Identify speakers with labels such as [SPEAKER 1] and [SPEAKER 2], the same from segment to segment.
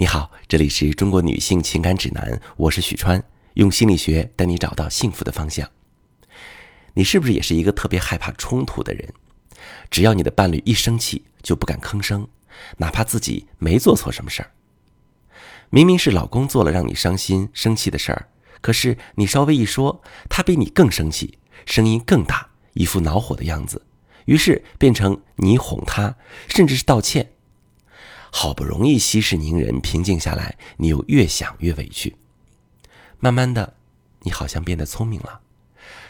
[SPEAKER 1] 你好，这里是中国女性情感指南，我是许川，用心理学带你找到幸福的方向。你是不是也是一个特别害怕冲突的人？只要你的伴侣一生气，就不敢吭声，哪怕自己没做错什么事儿。明明是老公做了让你伤心、生气的事儿，可是你稍微一说，他比你更生气，声音更大，一副恼火的样子，于是变成你哄他，甚至是道歉。好不容易息事宁人、平静下来，你又越想越委屈。慢慢的，你好像变得聪明了，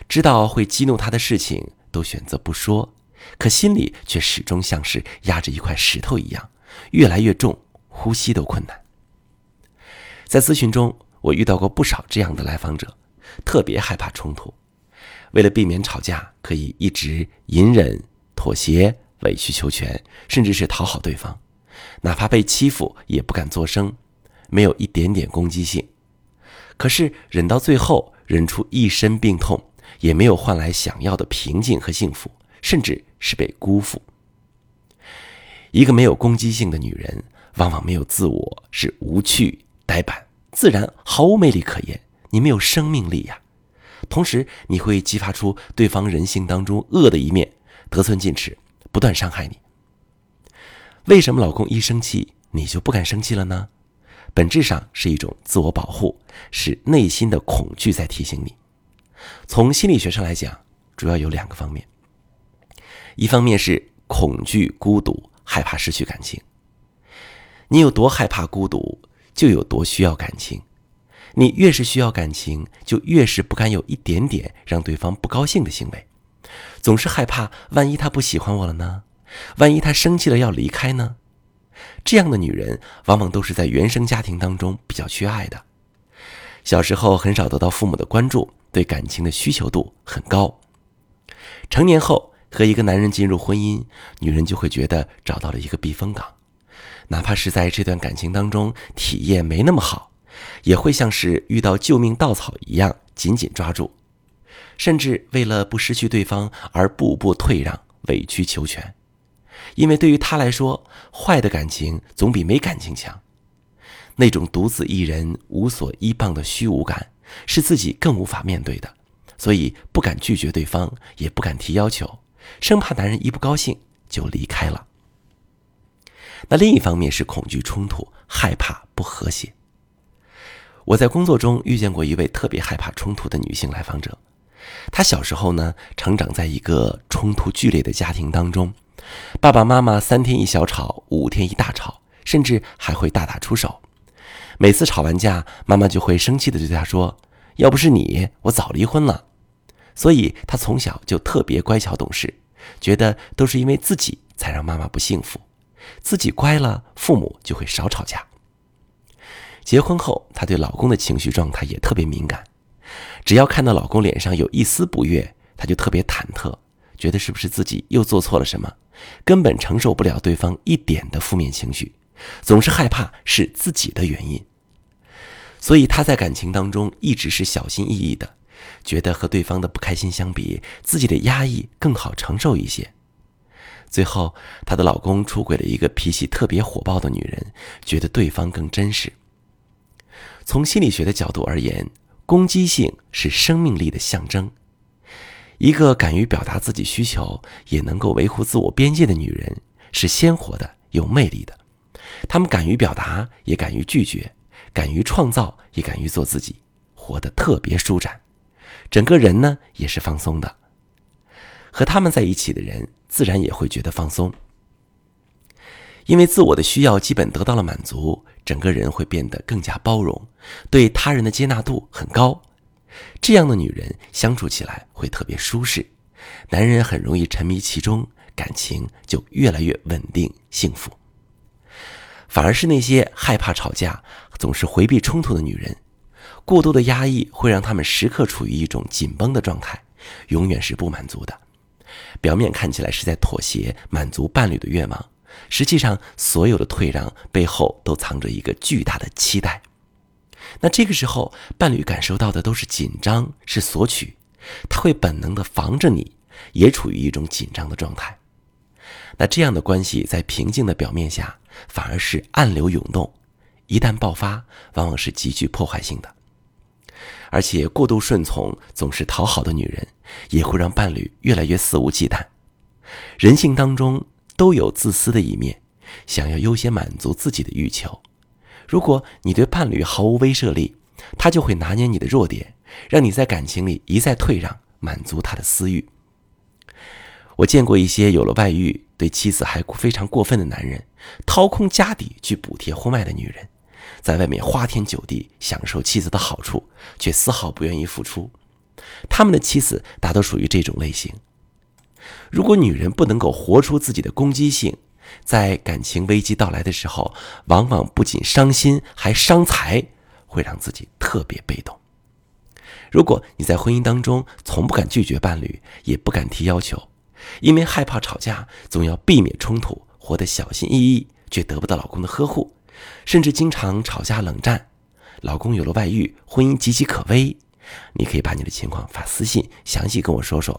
[SPEAKER 1] 知道会激怒他的事情都选择不说，可心里却始终像是压着一块石头一样，越来越重，呼吸都困难。在咨询中，我遇到过不少这样的来访者，特别害怕冲突，为了避免吵架，可以一直隐忍、妥协、委曲求全，甚至是讨好对方。哪怕被欺负也不敢作声，没有一点点攻击性。可是忍到最后，忍出一身病痛，也没有换来想要的平静和幸福，甚至是被辜负。一个没有攻击性的女人，往往没有自我，是无趣、呆板，自然毫无魅力可言。你没有生命力呀。同时，你会激发出对方人性当中恶的一面，得寸进尺，不断伤害你。为什么老公一生气你就不敢生气了呢？本质上是一种自我保护，是内心的恐惧在提醒你。从心理学上来讲，主要有两个方面。一方面是恐惧孤独，害怕失去感情。你有多害怕孤独，就有多需要感情。你越是需要感情，就越是不敢有一点点让对方不高兴的行为，总是害怕万一他不喜欢我了呢？万一他生气了要离开呢？这样的女人往往都是在原生家庭当中比较缺爱的，小时候很少得到父母的关注，对感情的需求度很高。成年后和一个男人进入婚姻，女人就会觉得找到了一个避风港，哪怕是在这段感情当中体验没那么好，也会像是遇到救命稻草一样紧紧抓住，甚至为了不失去对方而步步退让、委曲求全。因为对于他来说，坏的感情总比没感情强。那种独自一人、无所依傍的虚无感，是自己更无法面对的，所以不敢拒绝对方，也不敢提要求，生怕男人一不高兴就离开了。那另一方面是恐惧冲突，害怕不和谐。我在工作中遇见过一位特别害怕冲突的女性来访者，她小时候呢，成长在一个冲突剧烈的家庭当中。爸爸妈妈三天一小吵，五天一大吵，甚至还会大打出手。每次吵完架，妈妈就会生气的对他说：“要不是你，我早离婚了。”所以他从小就特别乖巧懂事，觉得都是因为自己才让妈妈不幸福，自己乖了，父母就会少吵架。结婚后，她对老公的情绪状态也特别敏感，只要看到老公脸上有一丝不悦，她就特别忐忑。觉得是不是自己又做错了什么，根本承受不了对方一点的负面情绪，总是害怕是自己的原因，所以她在感情当中一直是小心翼翼的，觉得和对方的不开心相比，自己的压抑更好承受一些。最后，她的老公出轨了一个脾气特别火爆的女人，觉得对方更真实。从心理学的角度而言，攻击性是生命力的象征。一个敢于表达自己需求，也能够维护自我边界的女人，是鲜活的、有魅力的。她们敢于表达，也敢于拒绝；敢于创造，也敢于做自己，活得特别舒展。整个人呢，也是放松的。和他们在一起的人，自然也会觉得放松，因为自我的需要基本得到了满足，整个人会变得更加包容，对他人的接纳度很高。这样的女人相处起来会特别舒适，男人很容易沉迷其中，感情就越来越稳定幸福。反而是那些害怕吵架、总是回避冲突的女人，过度的压抑会让她们时刻处于一种紧绷的状态，永远是不满足的。表面看起来是在妥协，满足伴侣的愿望，实际上所有的退让背后都藏着一个巨大的期待。那这个时候，伴侣感受到的都是紧张，是索取，他会本能的防着你，也处于一种紧张的状态。那这样的关系在平静的表面下，反而是暗流涌动，一旦爆发，往往是极具破坏性的。而且过度顺从、总是讨好的女人，也会让伴侣越来越肆无忌惮。人性当中都有自私的一面，想要优先满足自己的欲求。如果你对伴侣毫无威慑力，他就会拿捏你的弱点，让你在感情里一再退让，满足他的私欲。我见过一些有了外遇、对妻子还非常过分的男人，掏空家底去补贴婚外的女人。在外面花天酒地，享受妻子的好处，却丝毫不愿意付出。他们的妻子大都属于这种类型。如果女人不能够活出自己的攻击性，在感情危机到来的时候，往往不仅伤心，还伤财，会让自己特别被动。如果你在婚姻当中从不敢拒绝伴侣，也不敢提要求，因为害怕吵架，总要避免冲突，活得小心翼翼，却得不到老公的呵护。甚至经常吵架冷战，老公有了外遇，婚姻岌岌可危。你可以把你的情况发私信，详细跟我说说，